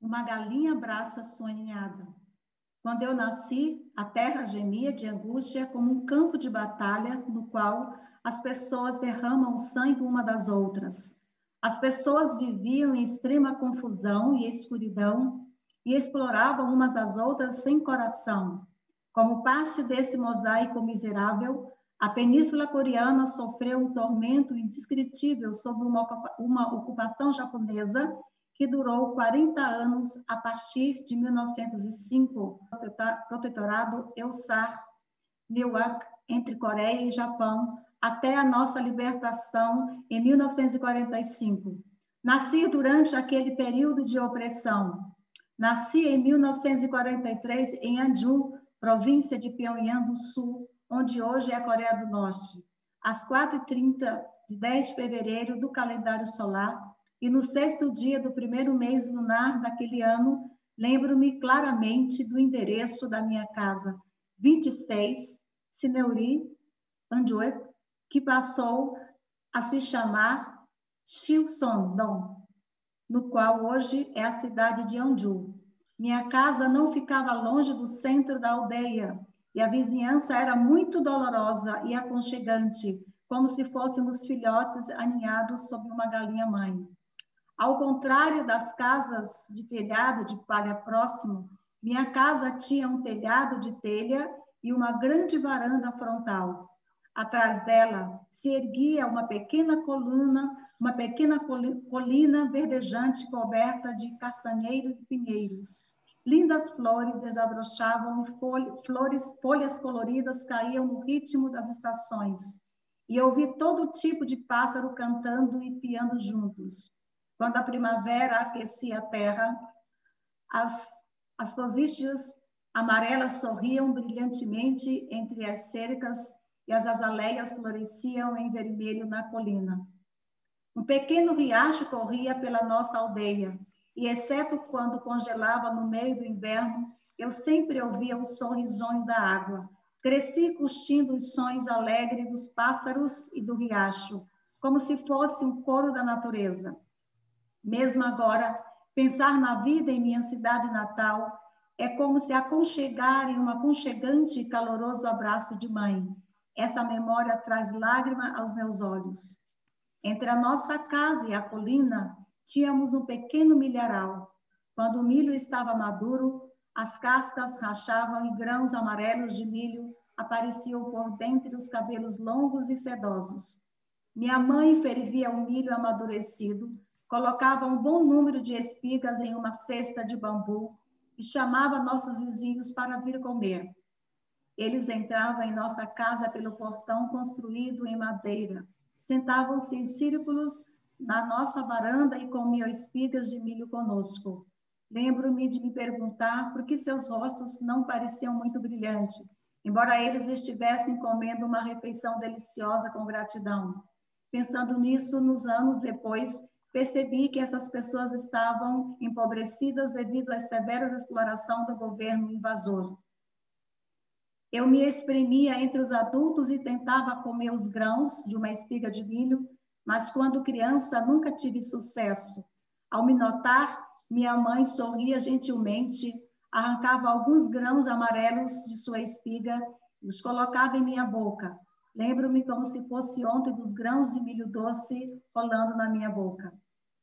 uma galinha braça sonhada. Quando eu nasci, a terra gemia de angústia como um campo de batalha no qual as pessoas derramam o sangue uma das outras. As pessoas viviam em extrema confusão e escuridão e exploravam umas às outras sem coração. Como parte desse mosaico miserável, a Península Coreana sofreu um tormento indescritível sob uma, uma ocupação japonesa que durou 40 anos a partir de 1905, protetorado Eusar Newark entre Coreia e Japão, até a nossa libertação em 1945. Nasci durante aquele período de opressão. Nasci em 1943 em Anju, província de Pyongyang do Sul, onde hoje é a Coreia do Norte. Às 4h30 de 10 de fevereiro do calendário solar, e no sexto dia do primeiro mês lunar daquele ano, lembro-me claramente do endereço da minha casa, 26 Sineuri Anjoe, que passou a se chamar Chilsondong, no qual hoje é a cidade de Anju. Minha casa não ficava longe do centro da aldeia, e a vizinhança era muito dolorosa e aconchegante, como se fôssemos filhotes aninhados sob uma galinha mãe. Ao contrário das casas de telhado de palha próximo, minha casa tinha um telhado de telha e uma grande varanda frontal. Atrás dela se erguia uma pequena coluna, uma pequena colina verdejante coberta de castanheiros e pinheiros. Lindas flores desabrochavam e flores, folhas coloridas caíam no ritmo das estações. E ouvi todo tipo de pássaro cantando e piando juntos. Quando a primavera aquecia a terra, as, as rosísteas amarelas sorriam brilhantemente entre as cercas e as azaleias floresciam em vermelho na colina. Um pequeno riacho corria pela nossa aldeia, e exceto quando congelava no meio do inverno, eu sempre ouvia o som risonho da água. Cresci curtindo os sons alegres dos pássaros e do riacho, como se fosse um coro da natureza. Mesmo agora, pensar na vida em minha cidade natal é como se aconchegar em um aconchegante e caloroso abraço de mãe. Essa memória traz lágrima aos meus olhos. Entre a nossa casa e a colina, tínhamos um pequeno milharal. Quando o milho estava maduro, as cascas rachavam e grãos amarelos de milho apareciam por dentre os cabelos longos e sedosos. Minha mãe fervia o milho amadurecido, colocava um bom número de espigas em uma cesta de bambu e chamava nossos vizinhos para vir comer. Eles entravam em nossa casa pelo portão construído em madeira. Sentavam-se em círculos na nossa varanda e comiam espigas de milho conosco. Lembro-me de me perguntar por que seus rostos não pareciam muito brilhantes, embora eles estivessem comendo uma refeição deliciosa com gratidão. Pensando nisso, nos anos depois, percebi que essas pessoas estavam empobrecidas devido à severa exploração do governo invasor. Eu me exprimia entre os adultos e tentava comer os grãos de uma espiga de milho, mas quando criança nunca tive sucesso. Ao me notar, minha mãe sorria gentilmente, arrancava alguns grãos amarelos de sua espiga e os colocava em minha boca. Lembro-me como se fosse ontem dos grãos de milho doce rolando na minha boca.